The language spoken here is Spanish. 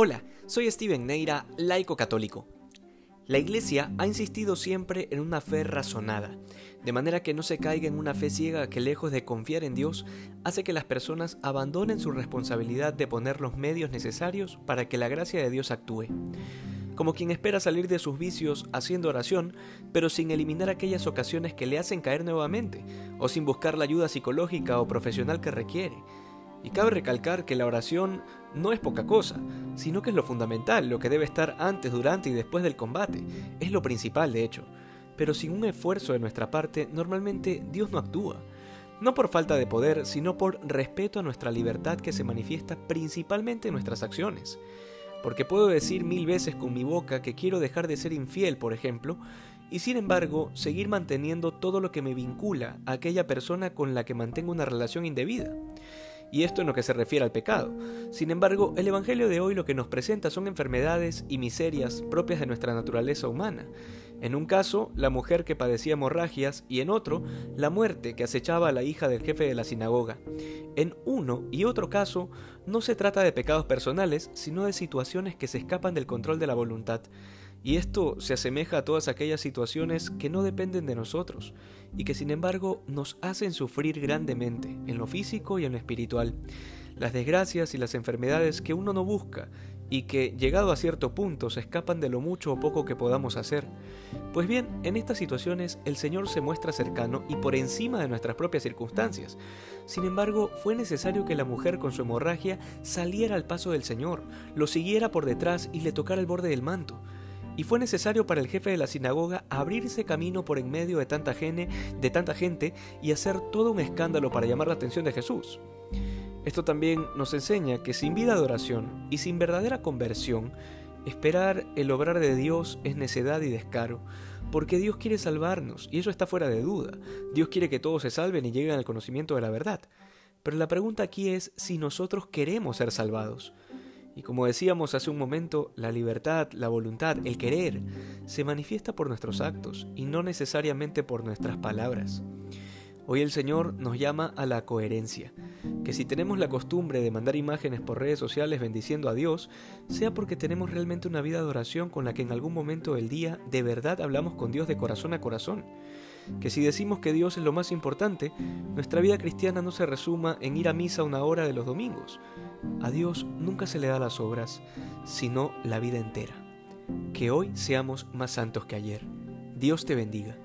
Hola, soy Steven Neira, laico católico. La Iglesia ha insistido siempre en una fe razonada, de manera que no se caiga en una fe ciega que lejos de confiar en Dios, hace que las personas abandonen su responsabilidad de poner los medios necesarios para que la gracia de Dios actúe. Como quien espera salir de sus vicios haciendo oración, pero sin eliminar aquellas ocasiones que le hacen caer nuevamente, o sin buscar la ayuda psicológica o profesional que requiere. Y cabe recalcar que la oración no es poca cosa, sino que es lo fundamental, lo que debe estar antes, durante y después del combate. Es lo principal, de hecho. Pero sin un esfuerzo de nuestra parte, normalmente Dios no actúa. No por falta de poder, sino por respeto a nuestra libertad que se manifiesta principalmente en nuestras acciones. Porque puedo decir mil veces con mi boca que quiero dejar de ser infiel, por ejemplo, y sin embargo seguir manteniendo todo lo que me vincula a aquella persona con la que mantengo una relación indebida y esto en lo que se refiere al pecado. Sin embargo, el Evangelio de hoy lo que nos presenta son enfermedades y miserias propias de nuestra naturaleza humana. En un caso, la mujer que padecía hemorragias y en otro, la muerte que acechaba a la hija del jefe de la sinagoga. En uno y otro caso, no se trata de pecados personales, sino de situaciones que se escapan del control de la voluntad. Y esto se asemeja a todas aquellas situaciones que no dependen de nosotros y que sin embargo nos hacen sufrir grandemente en lo físico y en lo espiritual. Las desgracias y las enfermedades que uno no busca y que, llegado a cierto punto, se escapan de lo mucho o poco que podamos hacer. Pues bien, en estas situaciones el Señor se muestra cercano y por encima de nuestras propias circunstancias. Sin embargo, fue necesario que la mujer con su hemorragia saliera al paso del Señor, lo siguiera por detrás y le tocara el borde del manto y fue necesario para el jefe de la sinagoga abrirse camino por en medio de tanta, gente, de tanta gente y hacer todo un escándalo para llamar la atención de Jesús. Esto también nos enseña que sin vida de oración y sin verdadera conversión, esperar el obrar de Dios es necedad y descaro, porque Dios quiere salvarnos, y eso está fuera de duda. Dios quiere que todos se salven y lleguen al conocimiento de la verdad. Pero la pregunta aquí es si nosotros queremos ser salvados. Y como decíamos hace un momento, la libertad, la voluntad, el querer, se manifiesta por nuestros actos y no necesariamente por nuestras palabras. Hoy el Señor nos llama a la coherencia, que si tenemos la costumbre de mandar imágenes por redes sociales bendiciendo a Dios, sea porque tenemos realmente una vida de oración con la que en algún momento del día de verdad hablamos con Dios de corazón a corazón. Que si decimos que Dios es lo más importante, nuestra vida cristiana no se resuma en ir a misa una hora de los domingos, a Dios nunca se le da las obras, sino la vida entera. Que hoy seamos más santos que ayer. Dios te bendiga.